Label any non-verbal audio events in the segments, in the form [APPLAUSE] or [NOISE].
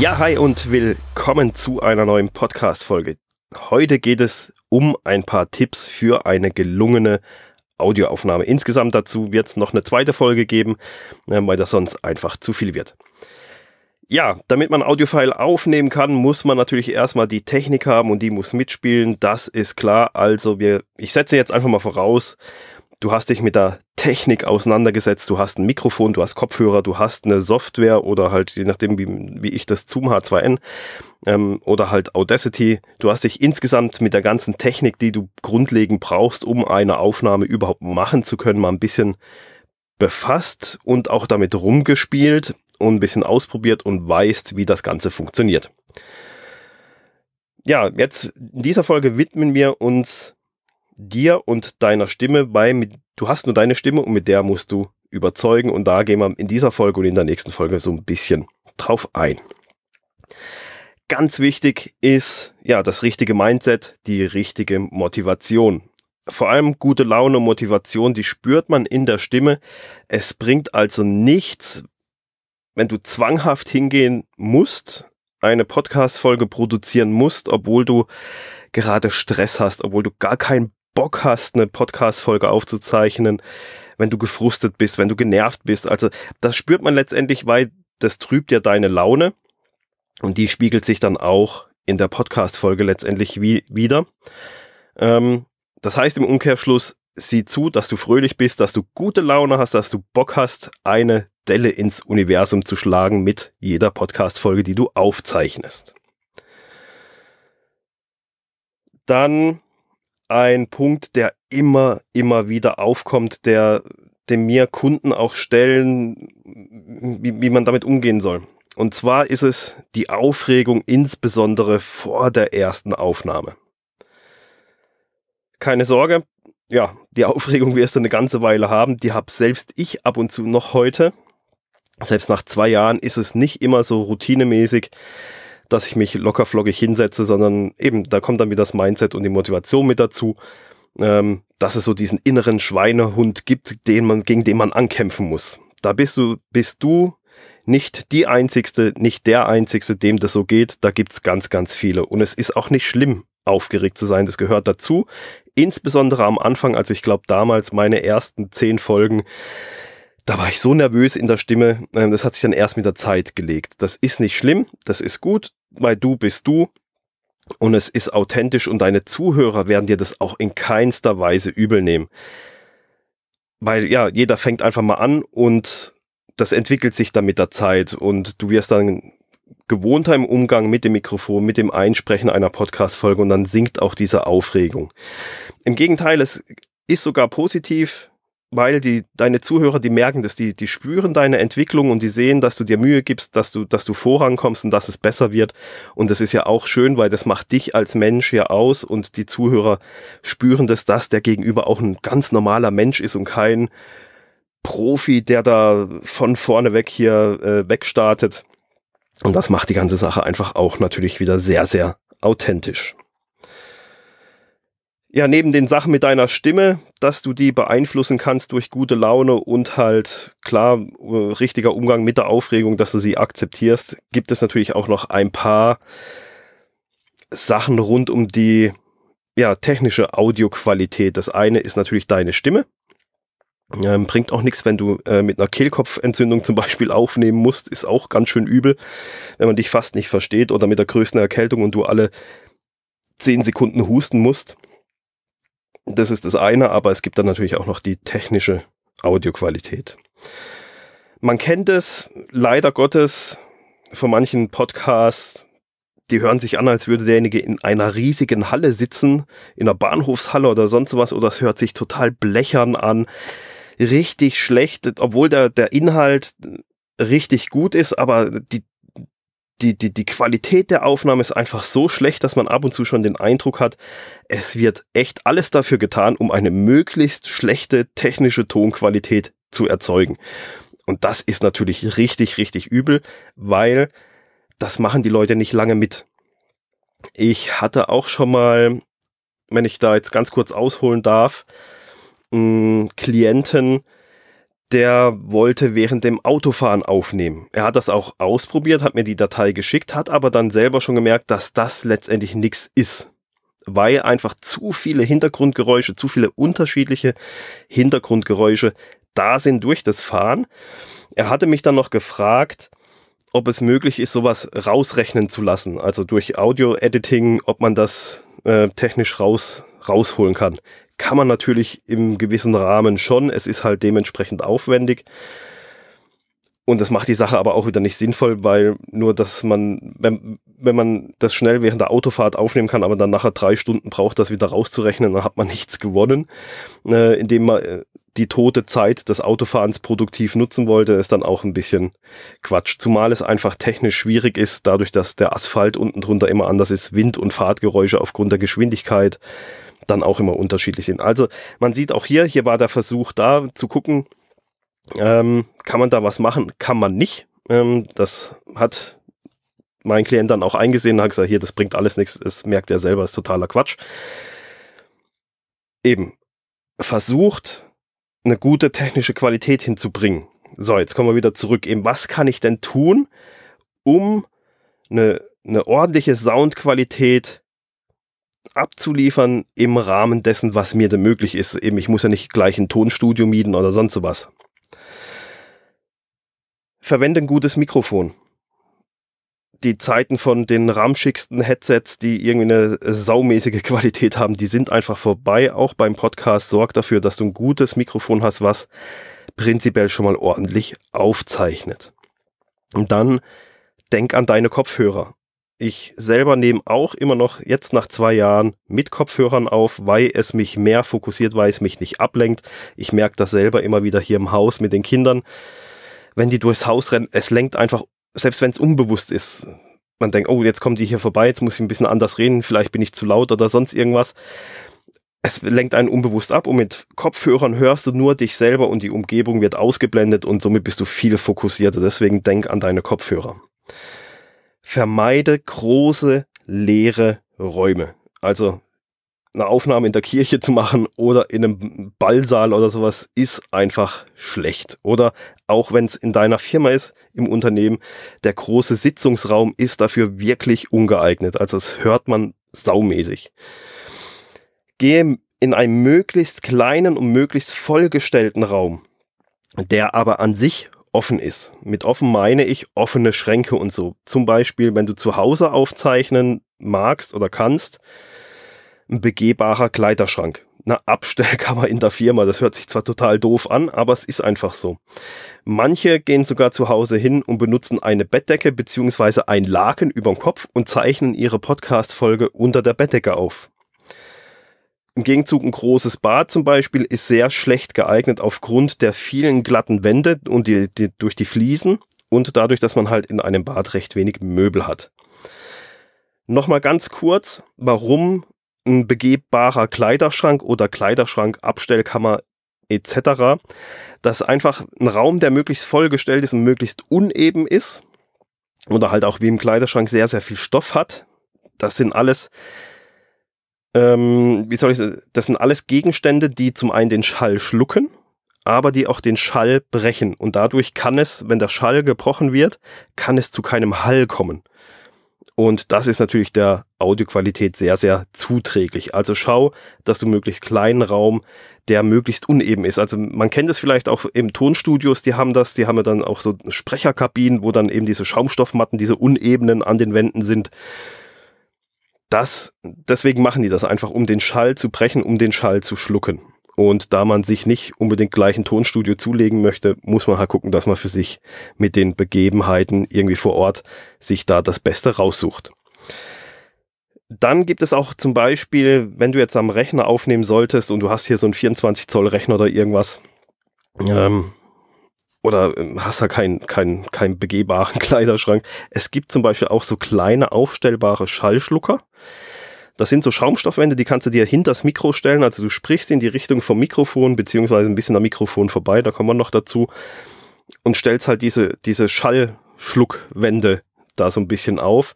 Ja, hi und willkommen zu einer neuen Podcast-Folge. Heute geht es um ein paar Tipps für eine gelungene Audioaufnahme. Insgesamt dazu wird es noch eine zweite Folge geben, äh, weil das sonst einfach zu viel wird. Ja, damit man Audiofile aufnehmen kann, muss man natürlich erstmal die Technik haben und die muss mitspielen. Das ist klar. Also wir, ich setze jetzt einfach mal voraus, du hast dich mit der Technik auseinandergesetzt, du hast ein Mikrofon, du hast Kopfhörer, du hast eine Software oder halt, je nachdem, wie, wie ich das Zoom H2N ähm, oder halt Audacity, du hast dich insgesamt mit der ganzen Technik, die du grundlegend brauchst, um eine Aufnahme überhaupt machen zu können, mal ein bisschen befasst und auch damit rumgespielt und ein bisschen ausprobiert und weißt, wie das Ganze funktioniert. Ja, jetzt in dieser Folge widmen wir uns dir und deiner Stimme, weil mit, du hast nur deine Stimme und mit der musst du überzeugen und da gehen wir in dieser Folge und in der nächsten Folge so ein bisschen drauf ein. Ganz wichtig ist ja das richtige Mindset, die richtige Motivation. Vor allem gute Laune und Motivation, die spürt man in der Stimme. Es bringt also nichts, wenn du zwanghaft hingehen musst, eine Podcast-Folge produzieren musst, obwohl du gerade Stress hast, obwohl du gar keinen Bock hast, eine Podcast-Folge aufzuzeichnen, wenn du gefrustet bist, wenn du genervt bist. Also das spürt man letztendlich, weil das trübt ja deine Laune und die spiegelt sich dann auch in der Podcast-Folge letztendlich wie, wieder. Ähm, das heißt im Umkehrschluss, sieh zu, dass du fröhlich bist, dass du gute Laune hast, dass du Bock hast, eine Delle ins Universum zu schlagen mit jeder Podcast-Folge, die du aufzeichnest. Dann ein Punkt, der immer, immer wieder aufkommt, der, den mir Kunden auch stellen, wie, wie man damit umgehen soll. Und zwar ist es die Aufregung insbesondere vor der ersten Aufnahme. Keine Sorge, ja, die Aufregung wirst du eine ganze Weile haben. Die habe selbst ich ab und zu noch heute. Selbst nach zwei Jahren ist es nicht immer so routinemäßig, dass ich mich lockerflockig hinsetze, sondern eben, da kommt dann wieder das Mindset und die Motivation mit dazu, ähm, dass es so diesen inneren Schweinehund gibt, den man, gegen den man ankämpfen muss. Da bist du, bist du nicht die Einzigste, nicht der Einzigste, dem das so geht. Da gibt's ganz, ganz viele. Und es ist auch nicht schlimm, aufgeregt zu sein. Das gehört dazu. Insbesondere am Anfang, als ich glaube damals meine ersten zehn Folgen, da war ich so nervös in der Stimme. Ähm, das hat sich dann erst mit der Zeit gelegt. Das ist nicht schlimm, das ist gut, weil du bist du und es ist authentisch und deine Zuhörer werden dir das auch in keinster Weise übel nehmen. Weil ja, jeder fängt einfach mal an und das entwickelt sich dann mit der Zeit und du wirst dann gewohnter im Umgang mit dem Mikrofon, mit dem Einsprechen einer Podcast-Folge und dann sinkt auch diese Aufregung. Im Gegenteil, es ist sogar positiv, weil die, deine Zuhörer, die merken das, die, die spüren deine Entwicklung und die sehen, dass du dir Mühe gibst, dass du, dass du vorankommst und dass es besser wird. Und das ist ja auch schön, weil das macht dich als Mensch ja aus und die Zuhörer spüren das, dass der Gegenüber auch ein ganz normaler Mensch ist und kein Profi, der da von vorne weg hier äh, wegstartet. Und das macht die ganze Sache einfach auch natürlich wieder sehr, sehr authentisch. Ja, neben den Sachen mit deiner Stimme, dass du die beeinflussen kannst durch gute Laune und halt klar äh, richtiger Umgang mit der Aufregung, dass du sie akzeptierst, gibt es natürlich auch noch ein paar Sachen rund um die ja, technische Audioqualität. Das eine ist natürlich deine Stimme. Ähm, bringt auch nichts, wenn du äh, mit einer Kehlkopfentzündung zum Beispiel aufnehmen musst, ist auch ganz schön übel, wenn man dich fast nicht versteht oder mit der größten Erkältung und du alle zehn Sekunden husten musst. Das ist das eine, aber es gibt dann natürlich auch noch die technische Audioqualität. Man kennt es leider Gottes von manchen Podcasts, die hören sich an, als würde derjenige in einer riesigen Halle sitzen, in einer Bahnhofshalle oder sonst was, oder es hört sich total blechern an, richtig schlecht, obwohl der, der Inhalt richtig gut ist, aber die die, die, die Qualität der Aufnahme ist einfach so schlecht, dass man ab und zu schon den Eindruck hat, es wird echt alles dafür getan, um eine möglichst schlechte technische Tonqualität zu erzeugen. Und das ist natürlich richtig, richtig übel, weil das machen die Leute nicht lange mit. Ich hatte auch schon mal, wenn ich da jetzt ganz kurz ausholen darf, Klienten, der wollte während dem Autofahren aufnehmen. Er hat das auch ausprobiert, hat mir die Datei geschickt, hat aber dann selber schon gemerkt, dass das letztendlich nichts ist. Weil einfach zu viele Hintergrundgeräusche, zu viele unterschiedliche Hintergrundgeräusche da sind durch das Fahren. Er hatte mich dann noch gefragt, ob es möglich ist, sowas rausrechnen zu lassen. Also durch Audio-Editing, ob man das äh, technisch raus, rausholen kann kann man natürlich im gewissen Rahmen schon. Es ist halt dementsprechend aufwendig. Und das macht die Sache aber auch wieder nicht sinnvoll, weil nur, dass man, wenn, wenn man das schnell während der Autofahrt aufnehmen kann, aber dann nachher drei Stunden braucht, das wieder rauszurechnen, dann hat man nichts gewonnen. Äh, indem man äh, die tote Zeit des Autofahrens produktiv nutzen wollte, ist dann auch ein bisschen Quatsch. Zumal es einfach technisch schwierig ist, dadurch, dass der Asphalt unten drunter immer anders ist, Wind- und Fahrtgeräusche aufgrund der Geschwindigkeit dann auch immer unterschiedlich sind. Also man sieht auch hier, hier war der Versuch da zu gucken, ähm, kann man da was machen? Kann man nicht. Ähm, das hat mein Klient dann auch eingesehen und hat gesagt, hier, das bringt alles nichts, es merkt er selber, ist totaler Quatsch. Eben, versucht, eine gute technische Qualität hinzubringen. So, jetzt kommen wir wieder zurück. Eben, was kann ich denn tun, um eine, eine ordentliche Soundqualität abzuliefern im Rahmen dessen, was mir denn möglich ist. Eben, ich muss ja nicht gleich ein Tonstudio mieten oder sonst was. Verwende ein gutes Mikrofon. Die Zeiten von den ramschigsten Headsets, die irgendwie eine saumäßige [LAUGHS] Qualität haben, die sind einfach vorbei. Auch beim Podcast sorgt dafür, dass du ein gutes Mikrofon hast, was prinzipiell schon mal ordentlich aufzeichnet. Und dann denk an deine Kopfhörer. Ich selber nehme auch immer noch jetzt nach zwei Jahren mit Kopfhörern auf, weil es mich mehr fokussiert, weil es mich nicht ablenkt. Ich merke das selber immer wieder hier im Haus mit den Kindern. Wenn die durchs Haus rennen, es lenkt einfach, selbst wenn es unbewusst ist. Man denkt, oh, jetzt kommen die hier vorbei, jetzt muss ich ein bisschen anders reden, vielleicht bin ich zu laut oder sonst irgendwas. Es lenkt einen unbewusst ab und mit Kopfhörern hörst du nur dich selber und die Umgebung wird ausgeblendet und somit bist du viel fokussierter. Deswegen denk an deine Kopfhörer vermeide große leere Räume. Also eine Aufnahme in der Kirche zu machen oder in einem Ballsaal oder sowas ist einfach schlecht. Oder auch wenn es in deiner Firma ist, im Unternehmen, der große Sitzungsraum ist dafür wirklich ungeeignet. Also das hört man saumäßig. Gehe in einen möglichst kleinen und möglichst vollgestellten Raum, der aber an sich offen ist. Mit offen meine ich offene Schränke und so. Zum Beispiel, wenn du zu Hause aufzeichnen magst oder kannst, ein begehbarer Kleiderschrank. Eine Abstellkammer [LAUGHS] in der Firma. Das hört sich zwar total doof an, aber es ist einfach so. Manche gehen sogar zu Hause hin und benutzen eine Bettdecke bzw. ein Laken über dem Kopf und zeichnen ihre Podcast-Folge unter der Bettdecke auf. Im Gegenzug ein großes Bad zum Beispiel ist sehr schlecht geeignet aufgrund der vielen glatten Wände und die, die, durch die Fliesen und dadurch, dass man halt in einem Bad recht wenig Möbel hat. Nochmal ganz kurz, warum ein begehbarer Kleiderschrank oder Kleiderschrank, Abstellkammer etc. Das ist einfach ein Raum, der möglichst vollgestellt ist und möglichst uneben ist oder halt auch wie im Kleiderschrank sehr, sehr viel Stoff hat. Das sind alles ähm, wie soll ich sagen, das sind alles Gegenstände, die zum einen den Schall schlucken, aber die auch den Schall brechen. Und dadurch kann es, wenn der Schall gebrochen wird, kann es zu keinem Hall kommen. Und das ist natürlich der Audioqualität sehr, sehr zuträglich. Also schau, dass du möglichst kleinen Raum, der möglichst uneben ist. Also man kennt es vielleicht auch im Tonstudios, die haben das, die haben ja dann auch so Sprecherkabinen, wo dann eben diese Schaumstoffmatten, diese Unebenen an den Wänden sind das, deswegen machen die das einfach, um den Schall zu brechen, um den Schall zu schlucken. Und da man sich nicht unbedingt gleich ein Tonstudio zulegen möchte, muss man halt gucken, dass man für sich mit den Begebenheiten irgendwie vor Ort sich da das Beste raussucht. Dann gibt es auch zum Beispiel, wenn du jetzt am Rechner aufnehmen solltest und du hast hier so einen 24 Zoll Rechner oder irgendwas, ähm, oder ähm, hast da keinen kein, kein begehbaren [LAUGHS] Kleiderschrank. Es gibt zum Beispiel auch so kleine aufstellbare Schallschlucker. Das sind so Schaumstoffwände, die kannst du dir hinter das Mikro stellen. Also du sprichst in die Richtung vom Mikrofon, beziehungsweise ein bisschen am Mikrofon vorbei, da kommen wir noch dazu. Und stellst halt diese, diese Schallschluckwände da so ein bisschen auf.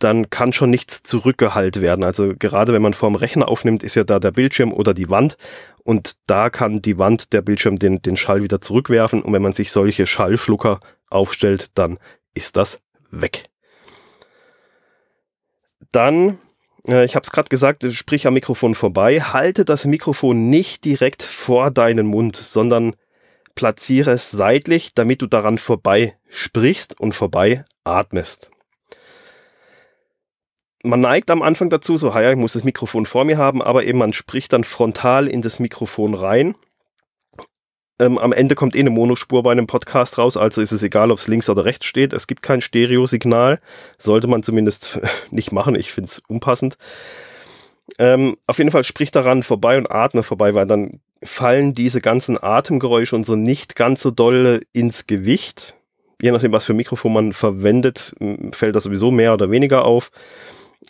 Dann kann schon nichts zurückgehalten werden. Also gerade wenn man vorm Rechner aufnimmt, ist ja da der Bildschirm oder die Wand und da kann die Wand, der Bildschirm den, den Schall wieder zurückwerfen und wenn man sich solche Schallschlucker aufstellt, dann ist das weg. Dann, äh, ich habe es gerade gesagt, sprich am Mikrofon vorbei, halte das Mikrofon nicht direkt vor deinen Mund, sondern platziere es seitlich, damit du daran vorbei sprichst und vorbei atmest man neigt am Anfang dazu, so, ja, ich muss das Mikrofon vor mir haben, aber eben man spricht dann frontal in das Mikrofon rein. Ähm, am Ende kommt eh eine Monospur bei einem Podcast raus, also ist es egal, ob es links oder rechts steht. Es gibt kein Stereosignal. Sollte man zumindest [LAUGHS] nicht machen. Ich finde es unpassend. Ähm, auf jeden Fall sprich daran vorbei und atme vorbei, weil dann fallen diese ganzen Atemgeräusche und so nicht ganz so doll ins Gewicht. Je nachdem, was für Mikrofon man verwendet, fällt das sowieso mehr oder weniger auf.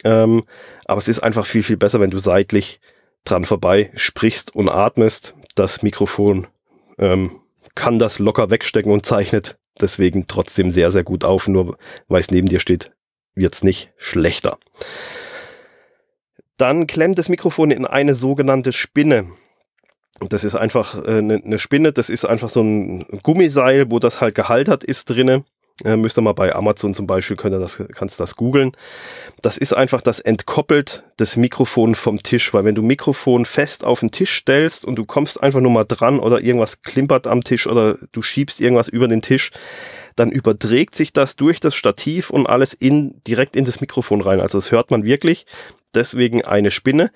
Ähm, aber es ist einfach viel, viel besser, wenn du seitlich dran vorbei sprichst und atmest. Das Mikrofon ähm, kann das locker wegstecken und zeichnet deswegen trotzdem sehr, sehr gut auf. Nur weil es neben dir steht, wird es nicht schlechter. Dann klemmt das Mikrofon in eine sogenannte Spinne. Das ist einfach eine, äh, eine Spinne, das ist einfach so ein Gummiseil, wo das halt gehaltert ist drinne. Äh, müsst ihr mal bei Amazon zum Beispiel, könnt ihr das, kannst das googeln. Das ist einfach das entkoppelt das Mikrofon vom Tisch, weil wenn du Mikrofon fest auf den Tisch stellst und du kommst einfach nur mal dran oder irgendwas klimpert am Tisch oder du schiebst irgendwas über den Tisch, dann überträgt sich das durch das Stativ und alles in, direkt in das Mikrofon rein. Also das hört man wirklich. Deswegen eine Spinne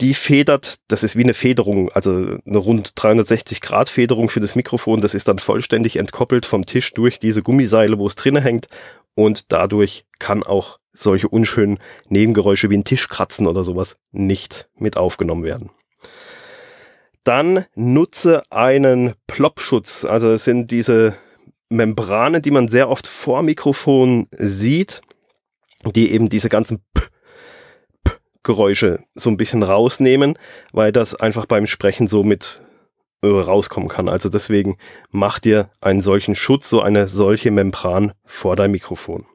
die federt, das ist wie eine Federung, also eine rund 360 Grad Federung für das Mikrofon. Das ist dann vollständig entkoppelt vom Tisch durch diese Gummiseile, wo es drinnen hängt. Und dadurch kann auch solche unschönen Nebengeräusche wie ein Tischkratzen oder sowas nicht mit aufgenommen werden. Dann nutze einen Plopschutz. Also es sind diese Membranen, die man sehr oft vor Mikrofon sieht, die eben diese ganzen P Geräusche so ein bisschen rausnehmen, weil das einfach beim Sprechen so mit äh, rauskommen kann. Also deswegen mach dir einen solchen Schutz, so eine solche Membran vor dein Mikrofon.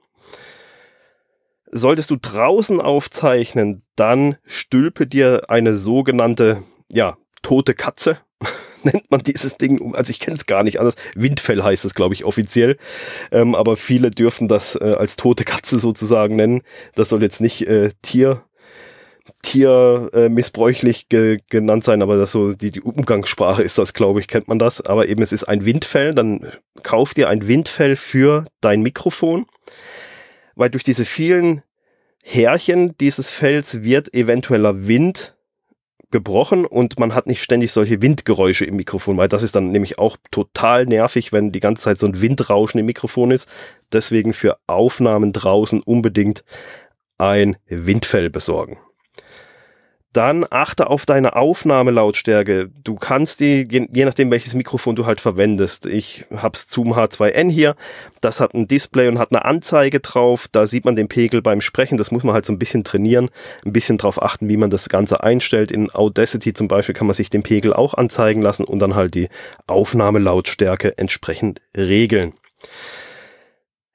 Solltest du draußen aufzeichnen, dann stülpe dir eine sogenannte, ja, tote Katze, [LAUGHS] nennt man dieses Ding, also ich kenne es gar nicht anders. Windfell heißt es, glaube ich, offiziell. Ähm, aber viele dürfen das äh, als tote Katze sozusagen nennen. Das soll jetzt nicht äh, Tier tiermissbräuchlich ge genannt sein, aber das so die, die Umgangssprache ist das, glaube ich, kennt man das. Aber eben es ist ein Windfell, dann kauf dir ein Windfell für dein Mikrofon, weil durch diese vielen Härchen dieses Fells wird eventueller Wind gebrochen und man hat nicht ständig solche Windgeräusche im Mikrofon, weil das ist dann nämlich auch total nervig, wenn die ganze Zeit so ein Windrauschen im Mikrofon ist. Deswegen für Aufnahmen draußen unbedingt ein Windfell besorgen. Dann achte auf deine Aufnahmelautstärke. Du kannst die, je nachdem welches Mikrofon du halt verwendest. Ich hab's Zoom H2N hier. Das hat ein Display und hat eine Anzeige drauf. Da sieht man den Pegel beim Sprechen. Das muss man halt so ein bisschen trainieren. Ein bisschen drauf achten, wie man das Ganze einstellt. In Audacity zum Beispiel kann man sich den Pegel auch anzeigen lassen und dann halt die Aufnahmelautstärke entsprechend regeln.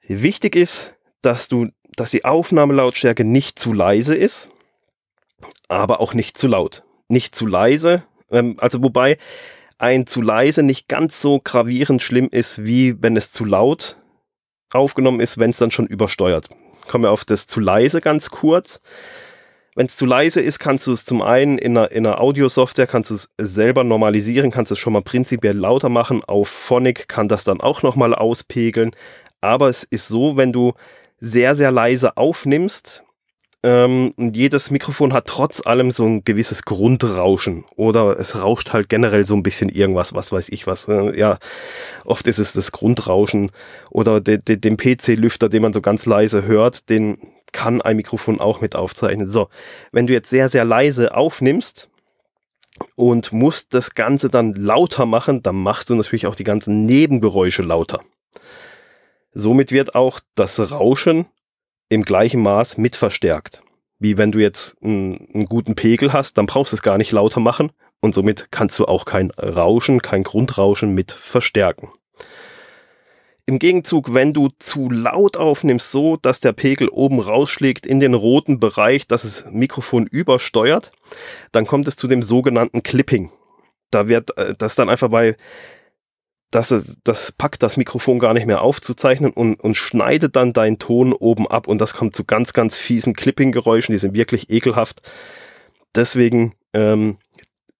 Wichtig ist, dass du, dass die Aufnahmelautstärke nicht zu leise ist aber auch nicht zu laut. Nicht zu leise, ähm, also wobei ein zu leise nicht ganz so gravierend schlimm ist, wie wenn es zu laut aufgenommen ist, wenn es dann schon übersteuert. Kommen wir auf das zu leise ganz kurz. Wenn es zu leise ist, kannst du es zum einen in einer, in einer Audio-Software kannst du es selber normalisieren, kannst es schon mal prinzipiell lauter machen. Auf Phonic kann das dann auch nochmal auspegeln. Aber es ist so, wenn du sehr, sehr leise aufnimmst, ähm, jedes Mikrofon hat trotz allem so ein gewisses Grundrauschen oder es rauscht halt generell so ein bisschen irgendwas, was weiß ich was. Äh, ja, oft ist es das Grundrauschen oder de, de, den PC-Lüfter, den man so ganz leise hört, den kann ein Mikrofon auch mit aufzeichnen. So, wenn du jetzt sehr, sehr leise aufnimmst, und musst das Ganze dann lauter machen, dann machst du natürlich auch die ganzen Nebengeräusche lauter. Somit wird auch das Rauschen im gleichen Maß mit verstärkt. Wie wenn du jetzt einen, einen guten Pegel hast, dann brauchst du es gar nicht lauter machen und somit kannst du auch kein Rauschen, kein Grundrauschen mit verstärken. im Gegenzug, wenn du zu laut aufnimmst, so dass der Pegel oben rausschlägt in den roten Bereich, dass das Mikrofon übersteuert, dann kommt es zu dem sogenannten Clipping. Da wird äh, das dann einfach bei das, das packt das Mikrofon gar nicht mehr aufzuzeichnen und, und schneidet dann deinen Ton oben ab und das kommt zu ganz, ganz fiesen Clipping-Geräuschen, die sind wirklich ekelhaft. Deswegen, ähm,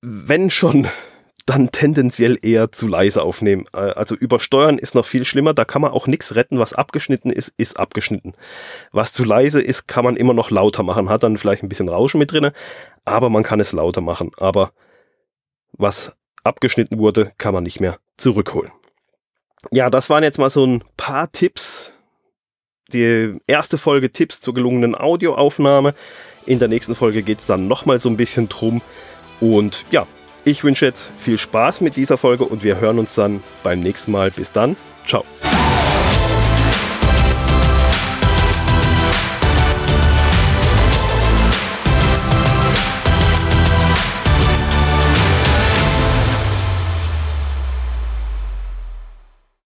wenn schon, [LAUGHS] dann tendenziell eher zu leise aufnehmen. Äh, also übersteuern ist noch viel schlimmer, da kann man auch nichts retten, was abgeschnitten ist, ist abgeschnitten. Was zu leise ist, kann man immer noch lauter machen, hat dann vielleicht ein bisschen Rauschen mit drin, aber man kann es lauter machen. Aber was abgeschnitten wurde, kann man nicht mehr zurückholen. Ja, das waren jetzt mal so ein paar Tipps. Die erste Folge Tipps zur gelungenen Audioaufnahme. In der nächsten Folge geht es dann nochmal so ein bisschen drum. Und ja, ich wünsche jetzt viel Spaß mit dieser Folge und wir hören uns dann beim nächsten Mal. Bis dann. Ciao.